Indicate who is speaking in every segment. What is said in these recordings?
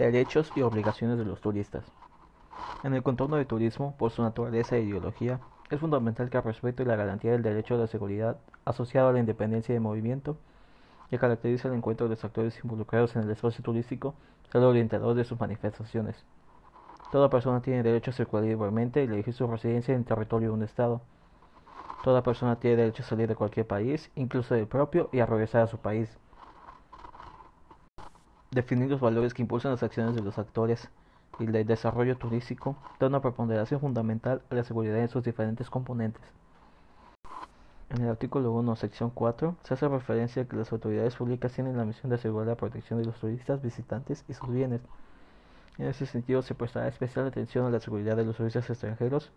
Speaker 1: Derechos y obligaciones de los turistas. En el contorno del turismo, por su naturaleza e ideología, es fundamental que el respeto y la garantía del derecho a la seguridad, asociado a la independencia de movimiento, que caracteriza el encuentro de los actores involucrados en el espacio turístico, sea el orientador de sus manifestaciones. Toda persona tiene derecho a circular libremente y elegir su residencia en el territorio de un Estado. Toda persona tiene derecho a salir de cualquier país, incluso del propio, y a regresar a su país definir los valores que impulsan las acciones de los actores y el desarrollo turístico da una preponderación fundamental a la seguridad en sus diferentes componentes. En el artículo 1, sección 4, se hace referencia a que las autoridades públicas tienen la misión de asegurar la protección de los turistas, visitantes y sus bienes. En ese sentido, se prestará especial atención a la seguridad de los turistas extranjeros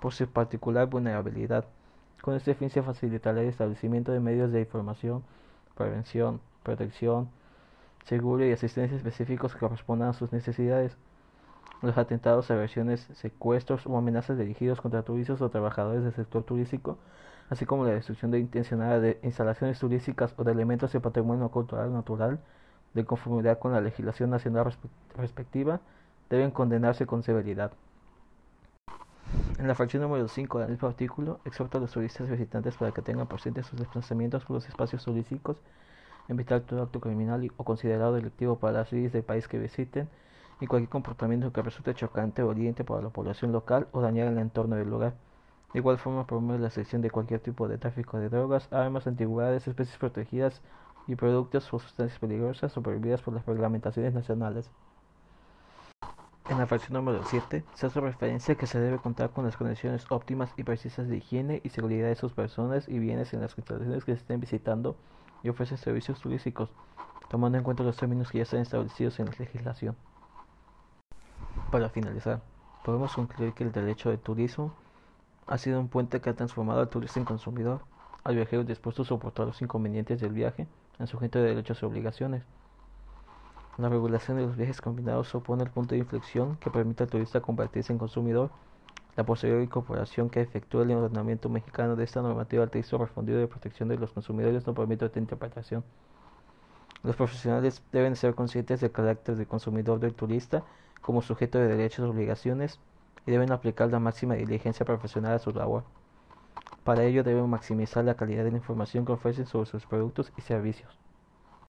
Speaker 1: por su particular vulnerabilidad. Con este fin se facilitará el establecimiento de medios de información, prevención, protección, seguro y asistencia específicos que correspondan a sus necesidades. Los atentados, aversiones, secuestros o amenazas dirigidos contra turistas o trabajadores del sector turístico, así como la destrucción de intencionada de instalaciones turísticas o de elementos de patrimonio cultural natural, de conformidad con la legislación nacional respectiva, deben condenarse con severidad. En la fracción número 5 del mismo artículo, exhorta a los turistas visitantes para que tengan presentes sus desplazamientos por los espacios turísticos evitar todo acto criminal o considerado delictivo para las leyes del país que visiten y cualquier comportamiento que resulte chocante o oriente para la población local o dañar el entorno del lugar. De igual forma, promueve la sección de cualquier tipo de tráfico de drogas, armas, antigüedades, especies protegidas y productos o sustancias peligrosas o prohibidas por las reglamentaciones nacionales. En la fracción número 7 se hace referencia a que se debe contar con las condiciones óptimas y precisas de higiene y seguridad de sus personas y bienes en las instalaciones que se estén visitando y ofrece servicios turísticos, tomando en cuenta los términos que ya están establecidos en la legislación. Para finalizar, podemos concluir que el derecho de turismo ha sido un puente que ha transformado al turista en consumidor, al viajero dispuesto a soportar los inconvenientes del viaje, en sujeto de derechos y obligaciones. La regulación de los viajes combinados supone el punto de inflexión que permite al turista convertirse en consumidor la posterior incorporación que efectúa el ordenamiento mexicano de esta normativa al texto respondido de protección de los consumidores no permite otra interpretación. Los profesionales deben ser conscientes del carácter de consumidor del turista como sujeto de derechos y obligaciones y deben aplicar la máxima diligencia profesional a su labor. Para ello deben maximizar la calidad de la información que ofrecen sobre sus productos y servicios.